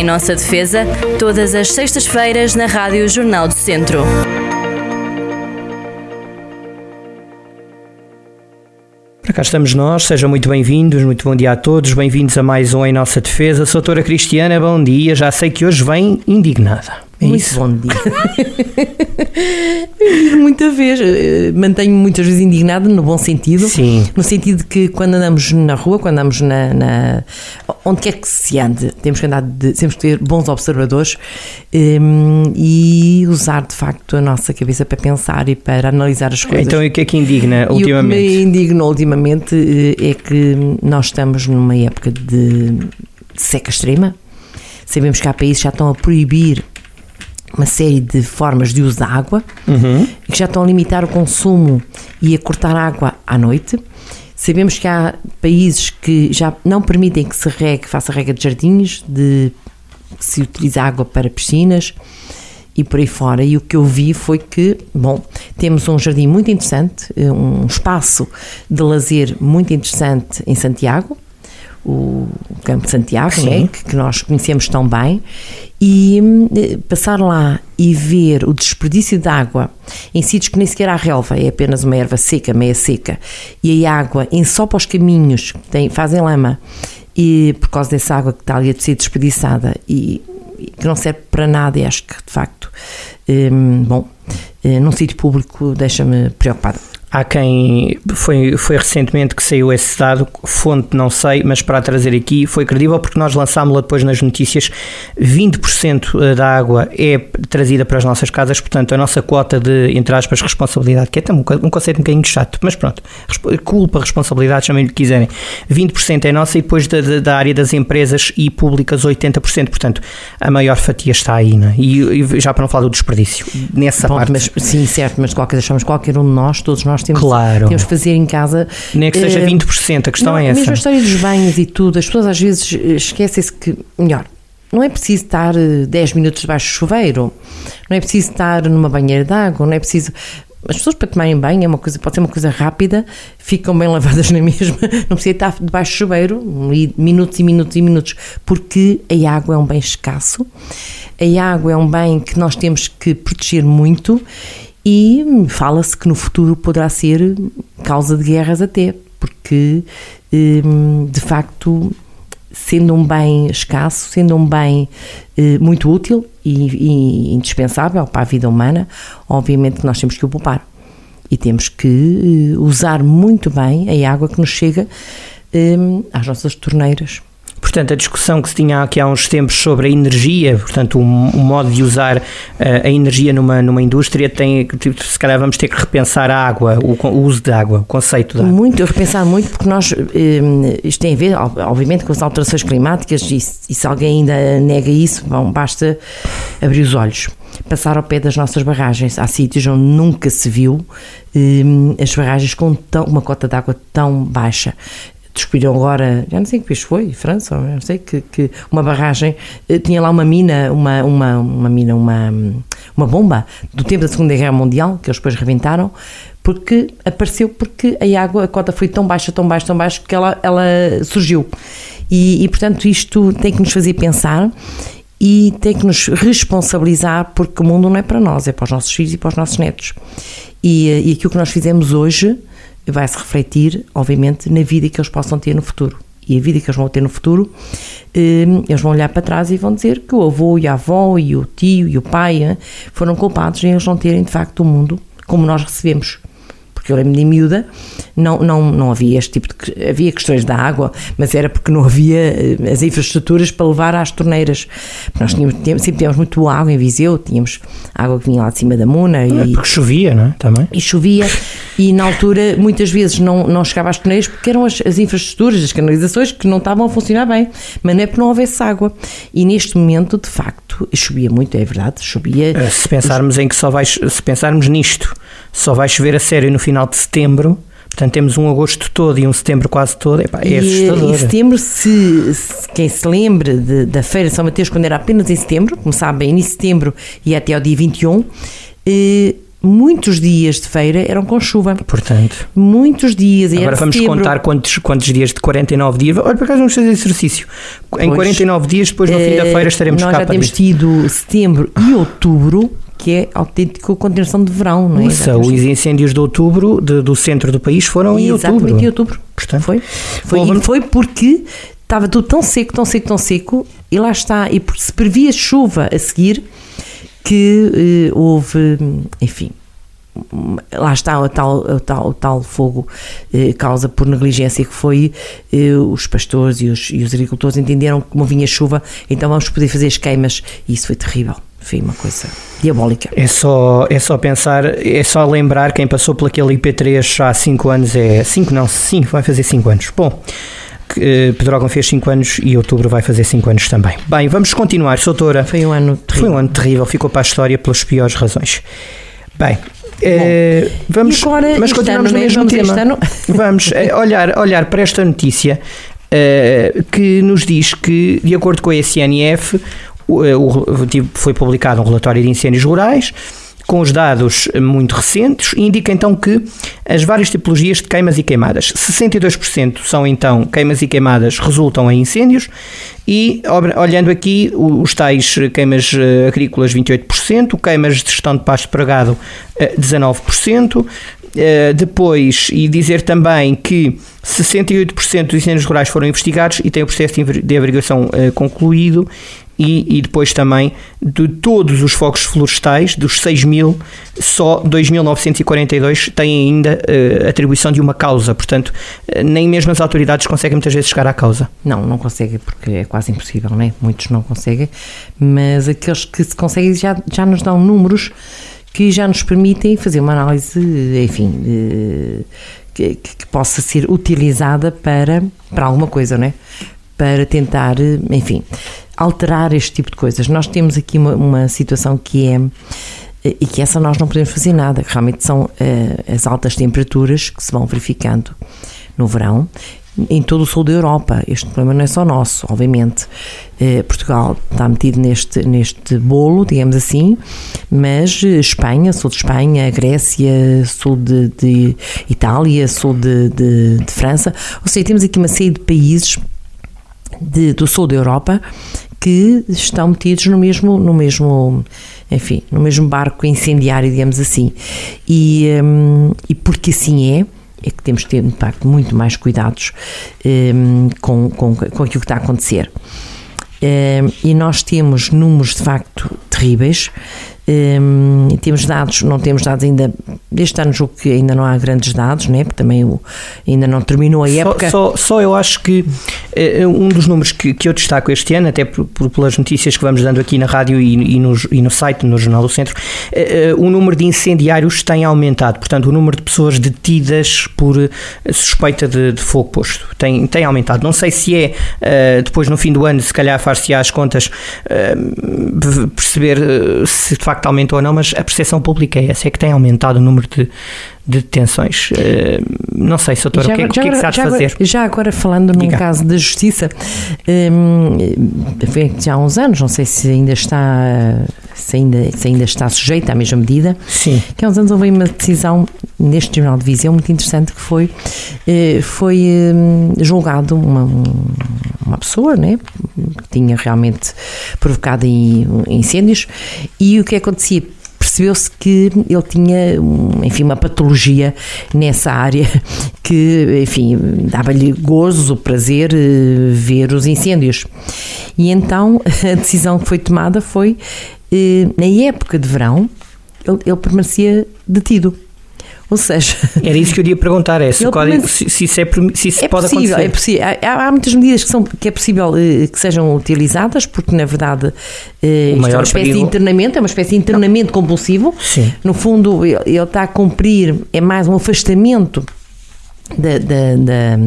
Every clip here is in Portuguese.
Em nossa defesa, todas as sextas-feiras na Rádio Jornal do Centro. Para cá estamos nós, sejam muito bem-vindos, muito bom dia a todos, bem-vindos a mais um Em Nossa Defesa. Soutora Cristiana, bom dia, já sei que hoje vem indignada. É Muito isso? bom dia. muita vez, eh, mantenho muitas vezes indignada no bom sentido. Sim. No sentido que quando andamos na rua, quando andamos na, na onde quer que se ande, temos que andar, de, temos que ter bons observadores um, ehm, e usar de facto a nossa cabeça para pensar e para analisar as coisas. Então, e o que é que indigna ultimamente? E o que me indignou ultimamente eh, é que nós estamos numa época de seca extrema. Sabemos que há países que já estão a proibir uma série de formas de uso da água uhum. que já estão a limitar o consumo e a cortar água à noite. Sabemos que há países que já não permitem que se regue, faça rega de jardins, de que se utilize água para piscinas e por aí fora. E o que eu vi foi que, bom, temos um jardim muito interessante, um espaço de lazer muito interessante em Santiago, o Campo de Santiago, né, que, que nós conhecemos tão bem, e eh, passar lá e ver o desperdício de água em sítios que nem sequer há relva, é apenas uma erva seca, meia seca, e a água em só para os caminhos tem, fazem lama, e por causa dessa água que está ali a ser desperdiçada e, e que não serve para nada, e acho que de facto, hum, bom, eh, num sítio público deixa-me preocupada. Há quem foi, foi recentemente que saiu esse dado, fonte não sei, mas para trazer aqui foi credível porque nós lançámos-la depois nas notícias. 20% eh, da água é trazida para as nossas casas, portanto, a nossa quota de, entre aspas, responsabilidade, que é um, um conceito um bocadinho chato, mas pronto, culpa, responsabilidade, chamem-lhe o que quiserem. 20% é nossa e depois da, da, área das empresas e públicas 80%, portanto, a maior fatia está aí, né? e, e já para não falar do desperdício, nessa Bom, parte. Mas, sim, certo, mas de qualquer, achamos qualquer um de nós, todos nós nós temos, claro. temos que fazer em casa. Nem que seja 20%, a questão não, é essa. Mesmo a história dos banhos e tudo, as pessoas às vezes eh, esquecem-se que, melhor, não é preciso estar 10 eh, minutos debaixo do chuveiro, não é preciso estar numa banheira de água, não é preciso. As pessoas para tomarem banho é uma coisa, pode ser uma coisa rápida, ficam bem lavadas na mesma, não precisa estar debaixo do chuveiro, minutos e minutos e minutos, porque a água é um bem escasso, a água é um bem que nós temos que proteger muito e fala-se que no futuro poderá ser causa de guerras até, porque hum, de facto, sendo um bem escasso, sendo um bem eh, muito útil e, e indispensável para a vida humana, obviamente nós temos que o poupar e temos que eh, usar muito bem a água que nos chega hum, às nossas torneiras. Portanto, a discussão que se tinha aqui há uns tempos sobre a energia, portanto, o, um, um modo de usar uh, a energia numa, numa indústria, tem, tipo, se calhar vamos ter que repensar a água, o, o uso da água, o conceito da água. Muito, repensar muito, porque nós, eh, isto tem a ver, obviamente, com as alterações climáticas, e, e se alguém ainda nega isso, bom, basta abrir os olhos passar ao pé das nossas barragens. Há sítios onde nunca se viu eh, as barragens com tão, uma cota de água tão baixa descobriram agora, já não sei que país foi, França, não sei, que, que uma barragem eh, tinha lá uma mina, uma, uma, uma mina, uma, uma bomba do tempo da Segunda Guerra Mundial, que eles depois rebentaram, porque apareceu porque a água, a cota foi tão baixa, tão baixa, tão baixa, que ela, ela surgiu. E, e portanto isto tem que nos fazer pensar e tem que nos responsabilizar porque o mundo não é para nós, é para os nossos filhos e para os nossos netos. E, eh, e aquilo que nós fizemos hoje vai se refletir, obviamente, na vida que eles possam ter no futuro. E a vida que eles vão ter no futuro, hum, eles vão olhar para trás e vão dizer que o avô e a avó e o tio e o pai foram culpados em eles não terem, de facto, o mundo como nós recebemos porque eu lembro de miúda, não, não, não havia este tipo de. Havia questões da água, mas era porque não havia eh, as infraestruturas para levar às torneiras. Nós tínhamos, sempre tínhamos muito água em Viseu, tínhamos água que vinha lá de cima da Muna. É, e, porque chovia, não é? Também. E chovia, e na altura muitas vezes não, não chegava às torneiras porque eram as, as infraestruturas, as canalizações que não estavam a funcionar bem, mas não é porque não houvesse água. E neste momento, de facto, chovia muito, é verdade, chovia. Eh, se pensarmos em que só vai, se pensarmos nisto, só vai chover a sério no final de setembro. Portanto, temos um agosto todo e um setembro quase todo. Epá, é e, assustador. Em setembro, se, se, quem se lembre de, da Feira de São Mateus, quando era apenas em setembro, começava bem em setembro e até ao dia 21, eh, muitos dias de feira eram com chuva. Portanto, Muitos dias. e agora vamos setembro. contar quantos, quantos dias de 49 dias. Olha, por acaso vamos fazer exercício. Em Pois. 49 dias, depois no fim da Eh, feira estaremos Nós cá já para temos ver. tido setembro e outubro, que é autêntico continuação de verão, não é? Temos os incêndios de outubro de- do centro do país foram em Exatamente outubro. em outubro. Portanto, Foi. foi Bom, e vamos- foi porque estava tudo tão seco, tão seco, tão seco, e lá está. E porque se previa chuva a seguir, que eh, houve, enfim. Lá está o tal, o tal, o tal fogo eh, causa por negligência que foi eh, os pastores e os, e os agricultores entenderam que como vinha chuva, então vamos poder fazer as queimas e isso foi terrível, foi uma coisa diabólica. É só, é só pensar, é só lembrar quem passou por aquele IP3 há 5 anos, é 5 não, 5, vai fazer 5 anos. Bom, que, eh, Pedrógão fez 5 anos e outubro vai fazer 5 anos também. Bem, vamos continuar, Soutora. Foi um ano terrível. Foi um ano terrível, ficou para a história pelas piores razões. Bem, eh, vamos, E agora, mas continuamos ano, no né? mesmo Vamos tema. Vamos eh, olhar, olhar para esta notícia eh, que nos diz que, de acordo com a SNF, o, o- tipo, foi publicado um relatório de incêndios rurais com os dados muito recentes e indica então que as várias tipologias de queimas e queimadas, 62% são então queimas e queimadas resultam em incêndios e olhando aqui os tais queimas eh, agrícolas 28%, queimas de gestão de pasto para gado eh, 19%, eh, depois, e dizer também que 68% dos incêndios rurais foram investigados e tem o processo de averiguação eh, concluído. E, e depois também de todos os focos florestais, dos 6 mil, só 2.942 têm ainda eh, atribuição de uma causa. Portanto, eh, nem mesmo as autoridades conseguem muitas vezes chegar à causa. Não, não consegue porque é quase impossível, não é? Muitos não conseguem, mas aqueles que se conseguem já, já nos dão números que já nos permitem fazer uma análise, enfim, que- que possa ser utilizada para, para alguma coisa, não é? Para tentar, eh, enfim, alterar este tipo de coisas. Nós temos aqui uma, uma situação que é eh, e que essa nós não podemos fazer nada, realmente são eh, as altas temperaturas que se vão verificando no verão em todo o sul da Europa. Este problema não é só nosso, obviamente. Portugal está metido neste, neste bolo, digamos assim, mas Espanha, sul de Espanha, Grécia, sul de, de Itália, sul de, de, de França, ou seja, temos aqui uma série de países de- do sul da Europa que estão metidos no mesmo, no mesmo, enfim, no mesmo barco incendiário, digamos assim. E, hum, e porque assim é, é que temos de ter, de facto, muito mais cuidados hum, com, com, com aquilo que está a acontecer. Hum, e nós temos números de facto terríveis. Hum, temos dados, não temos dados ainda. Este ano julgo que ainda não há grandes dados, né? porque também o, ainda não terminou a Só, época. só, só eu acho que eh, um dos números que, que eu destaco este ano, até por, por- pelas notícias que vamos dando aqui na rádio e, e no, e no site, no Jornal do Centro, eh, eh, o número de incendiários tem aumentado. Portanto, o número de pessoas detidas por eh, suspeita de, de fogo posto tem, tem aumentado. Não sei se é eh, depois no fim do ano, se calhar far-se as contas, eh, perceber eh, se de facto aumentou ou não, mas a percepção pública é essa, é que tem aumentado o número de, de detenções. Eh, não sei, doutora, o que, é- o que é que se há de já agora- fazer? já agora falando num Diga. caso da justiça, hum, foi já há uns anos, não sei se ainda está se ainda, se ainda está sujeita à mesma medida, Sim. que há uns anos houve uma decisão neste Tribunal de Viseu muito interessante que foi, eh, foi hum, julgado uma, um- uma pessoa né, tinha realmente provocado in- incêndios e o que acontecia? Percebeu-se que ele tinha, enfim, uma patologia nessa área que, enfim, dava-lhe gozo, prazer eh, ver os incêndios. E então a decisão que foi tomada foi, eh, na época de verão, ele, ele permanecia detido. Ou seja, Era isso que eu ia perguntar, é se, o código, se, se isso, é, se isso é pode possível, acontecer. é possível. Há, há muitas medidas que, são, que é possível eh, que sejam utilizadas, porque na verdade eh, é uma espécie de perigo- internamento, é uma espécie de internamento compulsivo. Sim. No fundo, ele, ele está a cumprir, é mais um afastamento da, da, da,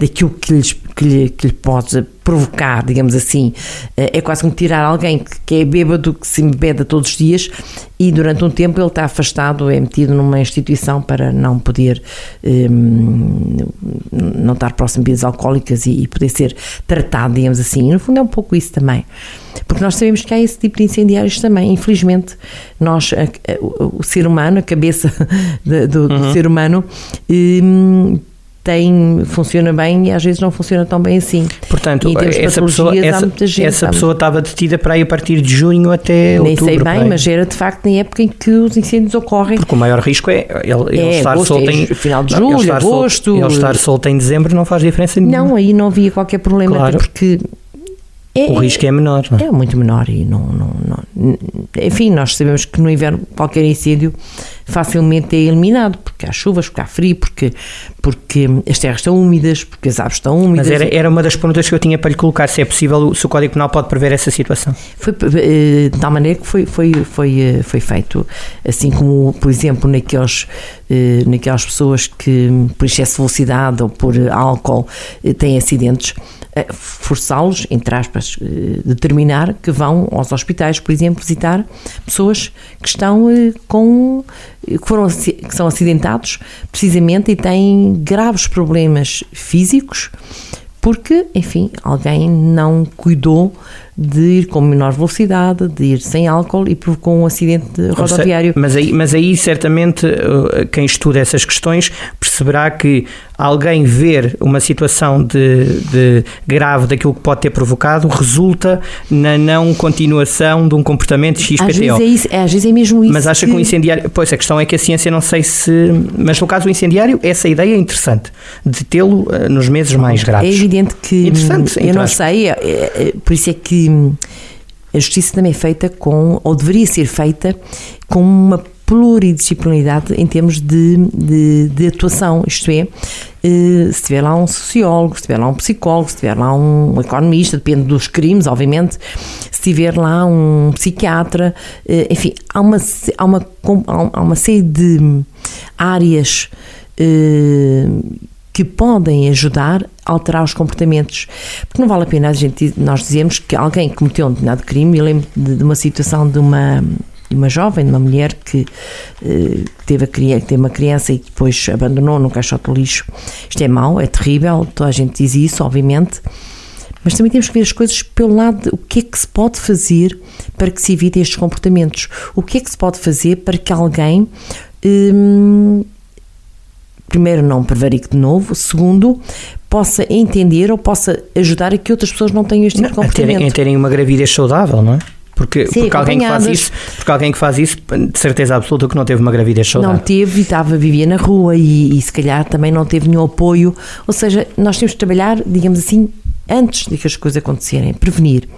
daquilo que, lhes, que lhe, que lhe pode provocar, digamos assim, eh, é quase como tirar alguém que, que é bêbado, que se embeda todos os dias e durante um tempo ele está afastado, é metido numa instituição para não poder um, não estar próximo de bebidas alcoólicas e, e, poder ser tratado, digamos assim. E no fundo é um pouco isso também. Porque nós sabemos que há esse tipo de incendiários também. Infelizmente, nós, a, a, o, o, ser humano, a cabeça de, do, uhum. do, ser humano, um, tem, funciona bem e às vezes não funciona tão bem assim. Portanto, essa pessoa, essa, gente, essa pessoa estava detida para ir a partir de junho até Nem outubro. Nem sei bem, mas era de facto na época em que os incêndios ocorrem. Porque o maior risco é ele, é, estar agosto, solto em... Final de julho, ele agosto... Solto, ele estar solto em dezembro não faz diferença nenhuma. Não, aí não havia qualquer problema, claro. porque é, o risco é menor. Não é? é muito menor e não, não, não, Enfim, nós sabemos que no inverno qualquer incêndio facilmente é eliminado, porque há chuvas, porque há frio, porque, porque as terras estão úmidas, porque as aves estão úmidas. Mas era, era uma das perguntas que eu tinha para lhe colocar, se é possível, se o Código Penal pode prever essa situação. Foi eh, de tal maneira que foi, foi, foi, eh, foi feito, assim como, por exemplo, naqueles, eh, naquelas pessoas que, por excesso de velocidade ou por álcool, têm acidentes, forçá-los, entre aspas, eh, determinar que vão aos hospitais, por exemplo, visitar pessoas que estão eh, com que foram que são acidentados precisamente e têm graves problemas físicos porque, enfim, alguém não cuidou de ir com menor velocidade, de ir sem álcool e provocou um acidente rodoviário. Mas aí, mas aí certamente uh, quem estuda essas questões perceberá que alguém ver uma situação de, de grave daquilo que pode ter provocado resulta na não continuação de um comportamento XPTO. Às vezes é, isso, é, às vezes é mesmo isso. Mas acha que... que o incendiário. Pois a questão é que a ciência não sei se. Mas no caso do incendiário, essa ideia é interessante de tê-lo uh, nos meses mais graves. É evidente que. Interessante, eu não sei, é, é, por isso é que a justiça também é feita com, ou deveria ser feita, com uma pluridisciplinaridade em termos de, de, de, atuação, isto é, eh, se tiver lá um sociólogo, se tiver lá um psicólogo, se tiver lá um economista, depende dos crimes, obviamente, se tiver lá um psiquiatra, eh, enfim, há uma, há uma, há uma série de áreas eh, que podem ajudar alterar os comportamentos. Porque não vale a pena a gente, nós dizemos que alguém cometeu um determinado crime, eu lembro de, de uma situação de uma, de uma jovem, de uma mulher que eh, teve, a, teve uma criança e depois abandonou num caixote de lixo. Isto é mau, é terrível, toda a gente diz isso, obviamente. Mas também temos que ver as coisas pelo lado de o que é que se pode fazer para que se evitem estes comportamentos. O que é que se pode fazer para que alguém hum, primeiro, não prevarique de novo, segundo, possa entender ou possa ajudar a que outras pessoas não tenham este tipo de comportamento. Em terem, terem uma gravidez saudável, não é? Porque, Sim, porque, alguém que faz isso, porque alguém que faz isso, de certeza absoluta que não teve uma gravidez saudável. Não teve e estava, vivia na rua e, e se calhar também não teve nenhum apoio. Ou seja, nós temos que trabalhar, digamos assim, antes de que as coisas acontecerem, prevenir.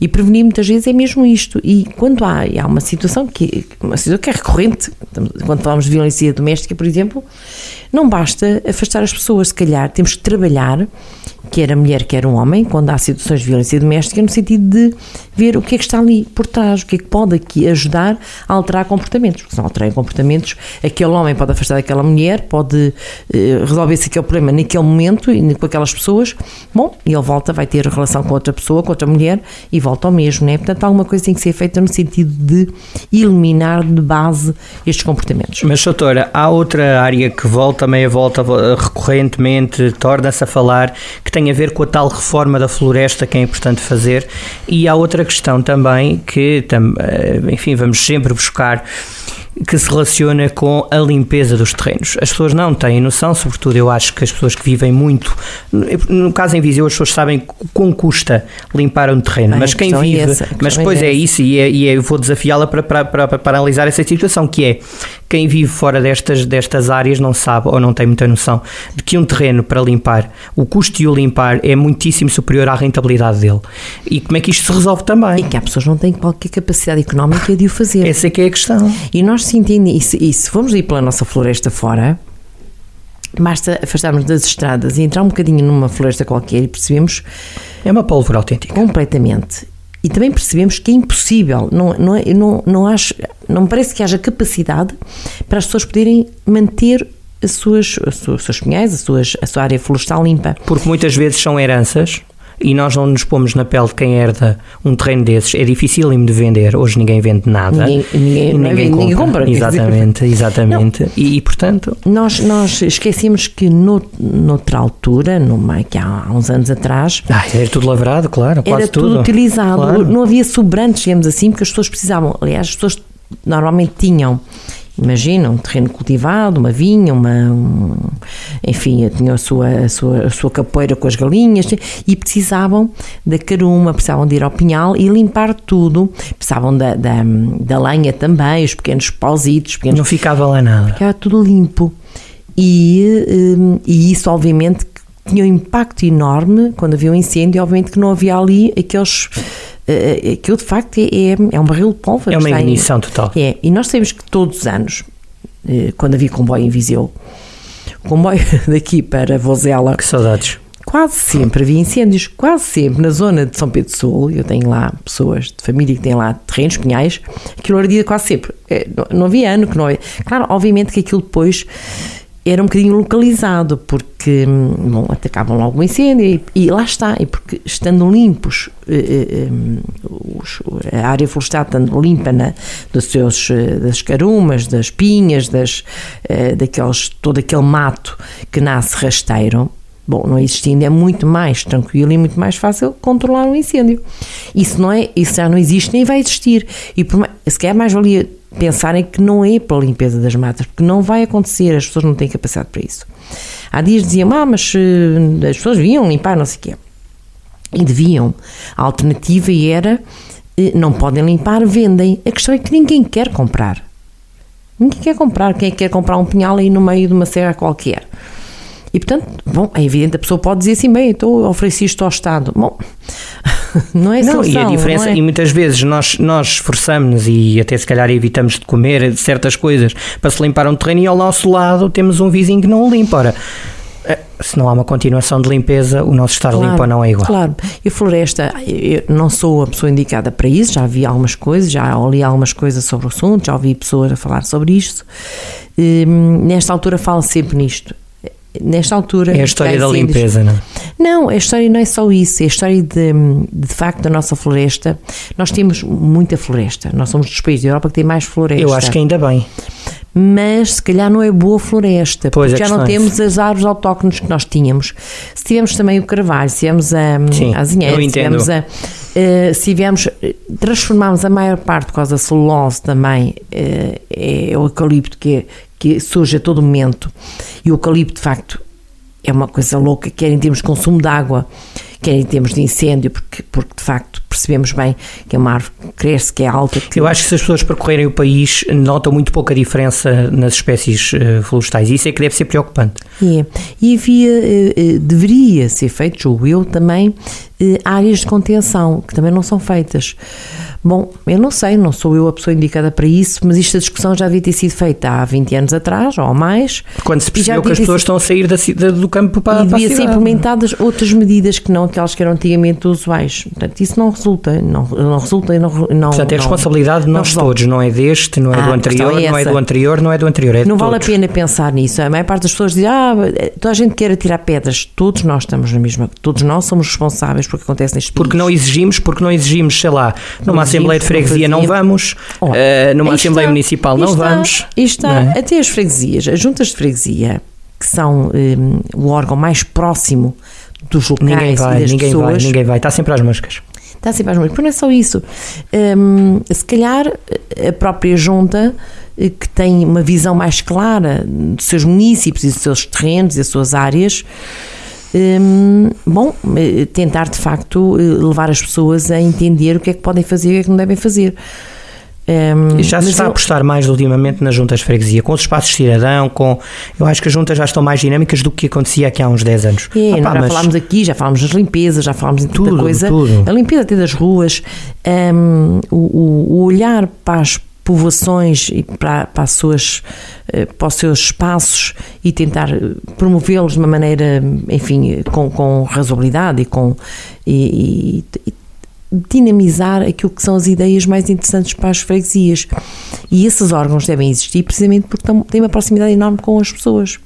E prevenir muitas vezes é mesmo isto. E quando há, há uma situação que, uma situação que é recorrente, quando falamos de violência doméstica, por exemplo, não basta afastar as pessoas, se calhar temos que trabalhar quer a mulher, quer um homem, quando há situações de violência doméstica, no sentido de ver o que é que está ali por trás, o que é que pode aqui ajudar a alterar comportamentos. Porque se não alterarem comportamentos, aquele homem pode afastar daquela mulher, pode eh, resolver-se aquele problema naquele momento e com aquelas pessoas, bom, e ele volta, vai ter relação com outra pessoa, com outra mulher e volta ao mesmo, né? Portanto, alguma coisa tem que ser feita no sentido de eliminar de base estes comportamentos. Mas, doutora, há outra área que volta, meia volta recorrentemente, torna-se a falar, que tem a ver com a tal reforma da floresta que é importante fazer. E há outra questão também que, eh, enfim, vamos sempre buscar que se relaciona com a limpeza dos terrenos. As pessoas não têm noção, sobretudo eu acho que as pessoas que vivem muito, no caso em Viseu, as pessoas sabem com custa limpar um terreno, mas quem é vive, essa, mas depois é, é isso e, é, e é, eu vou desafiá-la para, para, para, para analisar essa situação, que é quem vive fora destas, destas áreas não sabe ou não tem muita noção de que um terreno para limpar, o custo de o limpar é muitíssimo superior à rentabilidade dele. E como é que isto se resolve também? E que há pessoas que não têm qualquer capacidade económica de o fazer. Essa é que é a questão. E nós se entende, e se, formos ir pela nossa floresta fora, basta afastarmos das estradas e entrar um bocadinho numa floresta qualquer e percebemos. É uma pólvora autêntica. Completamente. E também percebemos que é impossível, não, não, é, não, não, acho, não me parece que haja capacidade para as pessoas poderem manter as suas, as suas, os seus pinhais, as suas, a sua área florestal limpa. Porque muitas vezes são heranças e nós não nos pomos na pele de quem herda um terreno desses. É difícil de vender. Hoje ninguém vende nada. Ninguém, ninguém, ninguém, ninguém compra. compra. Exatamente, exatamente. E, e, portanto, Nós, nós esquecemos que no, noutra altura, meio que há, há uns anos atrás, ah, era tudo lavrado, claro, quase era tudo, tudo. utilizado. Claro. Não havia sobrantes, digamos assim, porque as pessoas precisavam. Aliás, as pessoas normalmente tinham. Imagina um terreno cultivado, uma vinha, uma, um, enfim, tinham a sua, a, sua, a sua capoeira com as galinhas e precisavam da caruma, precisavam de ir ao pinhal e limpar tudo. Precisavam da, da, da lenha também, os pequenos pausitos, pequenos Não ficava lá nada. ficava tudo limpo. E, hum, e isso, obviamente, tinha um impacto enorme quando havia um incêndio. Obviamente que não havia ali aqueles. eh, Aquilo de facto é, é, é um barril de pólvora. É uma em- ignição total. É, e nós sabemos que todos os anos, eh, quando havia comboio em Viseu, o comboio daqui para Vozela, Que saudades. quase sempre havia incêndios, quase sempre na zona de São Pedro Sul, eu tenho lá pessoas de família que têm lá terrenos, pinhais, aquilo ardia quase sempre. Não, não havia ano que não havia. Claro, obviamente que aquilo depois era um bocadinho localizado, porque hum, bom, atacavam logo o incêndio e, e lá está, e porque estando limpos, eh, eh, hum, os- a área florestal estando limpa na, dos seus, eh, das carumas, das pinhas, das, eh, daqueles, todo aquele mato que nasce rasteiro, Bom, não existindo é muito mais tranquilo e muito mais fácil controlar um incêndio. Isso não é, isso já não existe nem vai existir. E por se calhar mais valia pensarem que não é pela limpeza das matas, porque não vai acontecer, as pessoas não têm capacidade para isso. Há dias diziam, ah, mas eh, as pessoas vinham limpar, não sei o quê. E deviam. A alternativa era, eh, não podem limpar, vendem. A questão é que ninguém quer comprar. Ninguém quer comprar. Quem que quer comprar um pinhal aí no meio de uma serra qualquer? E portanto, bom, é evidente, a pessoa pode dizer assim, bem, então ofereci isto ao Estado. Bom, não é Não, solução, e a diferença, não é? e muitas vezes nós, nós esforçamos e até se calhar evitamos de comer certas coisas para se limpar um terreno e ao nosso lado temos um vizinho que não o limpa. Ora, eh, se não há uma continuação de limpeza, o nosso estar limpo não é igual. Claro, e floresta, eu não sou a pessoa indicada para isso, já vi algumas coisas, já li algumas coisas sobre o assunto, já ouvi pessoas a falar sobre isto. Hum, nesta altura falo sempre nisto. Nesta altura. É a história da limpeza, não é? Não, a história não é só isso, é a história de, de facto da nossa floresta. Nós temos muita floresta, nós somos dos países da Europa que tem mais floresta. Eu acho que ainda bem. Mas se calhar não é boa floresta, Pois, porque a já não é temos as árvores autóctones que nós tínhamos. Se tivermos também o carvalho, se tivermos a, Sim, a azinheira, se tivermos a. eh, se tivermos, transformarmos a maior parte por causa da celulose também, eh, é o eucalipto que, é- que surge a todo momento. E o eucalipto, de facto, é uma coisa louca, quer em termos de consumo de água, quer em termos de incêndio, porque, porque de facto percebemos bem que é uma árvore que cresce, que é alta. Que Eu acho que se as pessoas percorrerem o país notam muito pouca diferença nas espécies eh, florestais. Isso é que deve ser preocupante. É. E havia, eh, eh, deveria ser feito, julgo eu, também áreas de contenção, que também não são feitas. Bom, eu não sei, não sou eu a pessoa indicada para isso, mas esta discussão já devia ter sido feita há 20 anos atrás, ou mais. Quando se percebeu que devia as pessoas estão a sair da da- do campo para, e para a devia ser implementadas outras medidas que não aquelas que eram antigamente usuais. Portanto, isso não resulta, não, não resulta não, não. Portanto, é responsabilidade de nós todos, não é deste, não é Ah, do a anterior, é não é do anterior, não é do anterior, é Não vale a todos. pena pensar nisso. A maior parte das pessoas diz, ah, toda a gente quer atirar pedras. Todos nós estamos na mesma. Todos nós somos responsáveis por que acontece neste país. Porque não exigimos, porque não exigimos, sei lá, numa Não Assembleia de Freguesia não vamos, Ó, eh, numa Assembleia está, Municipal não está, vamos. está, não é? até as freguesias, as juntas de freguesia, que são hum, o órgão mais próximo dos locais Ninguém e vai, ninguém pessoas. vai, ninguém vai, está sempre às moscas. Está sempre às mãos. Mas não é só isso. Hum, se calhar a própria junta eh, que tem uma visão mais clara dos seus municípios e dos seus terrenos e das suas áreas, hum, bom, eh, tentar de facto eh, levar as pessoas a entender o que é que podem fazer e o que é que não devem fazer. E já se está a eu- apostar mais ultimamente nas juntas de freguesia, com os espaços de cidadão, com. Eu acho que as juntas já estão mais dinâmicas do que acontecia aqui há uns 10 anos. É, Ah, pá, já mas falámos aqui, já falámos das limpezas, já falámos em tanta Tudo, coisa. tudo. A limpeza até das ruas, hum, o, o- o olhar para as povoações e para, para, as suas, eh, para os seus espaços e tentar eh, promovê-los de uma maneira, enfim, com, com razoabilidade e com. E, e- dinamizar aquilo que são as ideias mais interessantes para as freguesias. E esses órgãos devem existir precisamente porque têm uma proximidade enorme com as pessoas.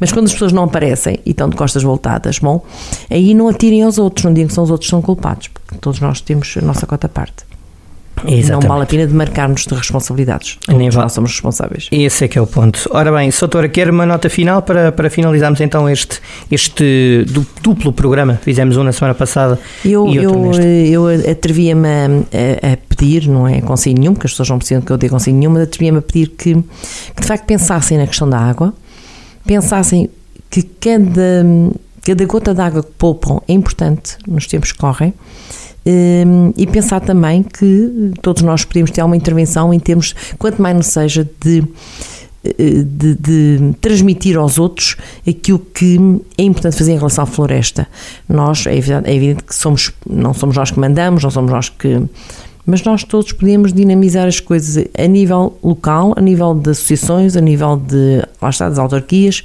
Mas quando as pessoas não aparecem e estão de costas voltadas, bom, aí não atirem aos outros, não digam que são os outros que são culpados, porque todos nós temos a nossa cota parte. Exatamente. Não vale a pena demarcar-nos de responsabilidades. Todos nós somos responsáveis. Esse é que é o ponto. Ora bem, Soutora, quer uma nota final para, para finalizarmos então este, este duplo programa? Fizemos um na semana passada eu, e outro eu, eu atrevia-me a, a, pedir, não é conselho nenhum, porque as pessoas não precisam que eu dê conselho nenhum, mas atrevia-me a pedir que, que de facto pensassem na questão da água, pensassem que cada, cada gota de água que poupam é importante nos tempos que correm Hum, e pensar também que todos nós podemos ter uma intervenção em termos, quanto mais não seja, de, eh, de, de, transmitir aos outros aquilo que é importante fazer em relação à floresta. Nós, é evidente, é evidente que somos, não somos nós que mandamos, não somos nós que mas nós todos podemos dinamizar as coisas a nível local, a nível de associações, a nível de, lá está, das autarquias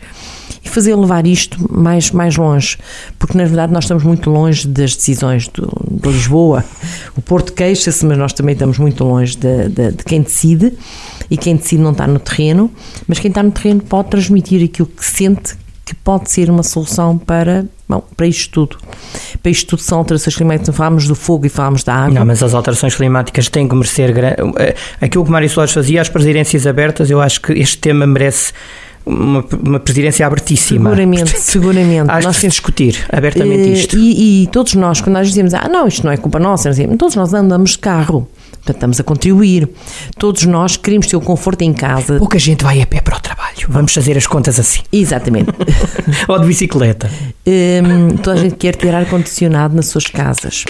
e fazer levar isto mais, mais longe, porque na verdade nós estamos muito longe das decisões do, de Lisboa. O Porto queixa-se, mas nós também estamos muito longe de, de, de, quem decide e quem decide não está no terreno, mas quem está no terreno pode transmitir aquilo que sente que pode ser uma solução para, bom, para isto tudo. Para isto tudo são alterações climáticas, falámos do fogo e falámos da água. Não, mas as alterações climáticas têm que merecer. Eh, aquilo que Mário Soares fazia, as presidências abertas, eu acho que este tema merece uma, uma presidência abertíssima. Seguramente, Portanto, seguramente. Acho nós que discutir abertamente uh, isto. E, e, todos nós, quando nós dizemos, ah, não, isto não é culpa nossa, todos nós andamos de carro. Portanto, estamos a contribuir. Todos nós queremos ter o conforto em casa. Pouca gente vai a pé para o trabalho. Vamos fazer as contas assim. Exatamente. Ou de bicicleta. Um, toda a gente quer ter ar-condicionado nas suas casas.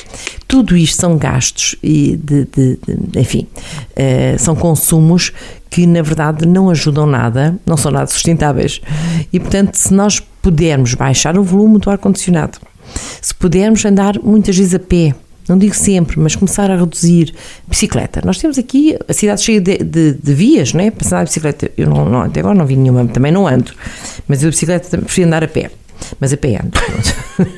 Tudo isto são gastos e, de, de, de enfim, uh, são consumos que na verdade não ajudam nada, não são nada sustentáveis. E portanto, se nós pudermos baixar o volume do ar-condicionado, se pudermos andar muitas vezes a pé, não digo sempre, mas começar a reduzir bicicleta. Nós temos aqui a cidade cheia de, de, de vias, não é? Para andar de bicicleta, eu não, não, até agora não vi nenhuma, também não ando, mas eu de bicicleta prefiro andar a pé mas a pé ando.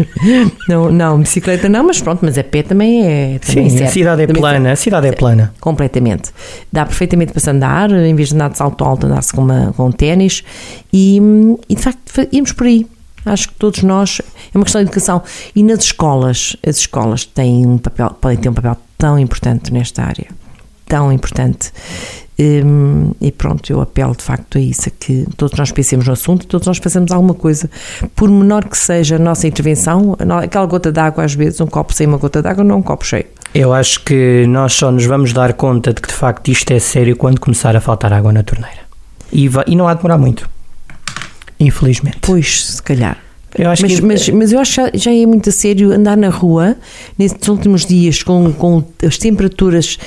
não, não, bicicleta não, mas pronto, mas a pé também é. Também Sim, serve. a cidade é também plana, serve. a cidade é plana. Completamente. Dá perfeitamente para se andar, em vez de andar de salto alto, andar-se com, uma, com um ténis e, e de facto íamos por aí. Acho que todos nós, é uma questão de educação. E nas escolas, as escolas têm um papel, podem ter um papel tão importante nesta área. Tão importante. Hum, e pronto, eu apelo de facto a isso, a que todos nós pensemos no assunto e todos nós façamos alguma coisa, por menor que seja a nossa intervenção, aquela gota d'água, às vezes, um copo sem uma gota d'água, não é um copo cheio. Eu acho que nós só nos vamos dar conta de que de facto isto é sério quando começar a faltar água na torneira. E, vai, e não há de demorar muito. Infelizmente. Pois, se calhar. Eu mas, que... mas, mas eu acho que já é muito a sério andar na rua nestes últimos dias com, com as temperaturas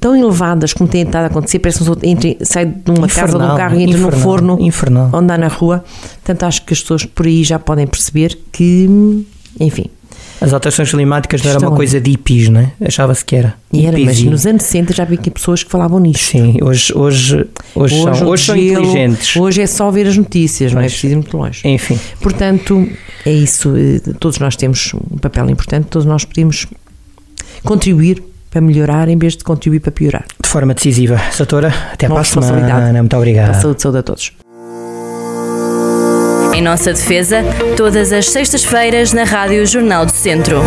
tão elevadas como tem estado a acontecer, parece que entre, sai de uma infernal, casa de um carro e entra infernal, no forno infernal. ou andar na rua. Portanto, acho que as pessoas por aí já podem perceber que, enfim. As alterações climáticas não era uma coisa de hippies, não é? Achava-se que era. E era, mas nos anos 60 já havia aqui pessoas que falavam nisto. Sim, hoje, hoje, hoje, hoje são, hoje são inteligentes. Hoje é só ver as notícias, não é preciso ir muito longe. Enfim. Portanto, é isso. Eh, todos nós temos um papel importante, todos nós podemos contribuir para melhorar em vez de contribuir para piorar. De forma decisiva. Satora, até a próxima. Muito obrigado. Saúde, saúde a todos. Em nossa defesa, todas as sextas-feiras na Rádio Jornal do Centro.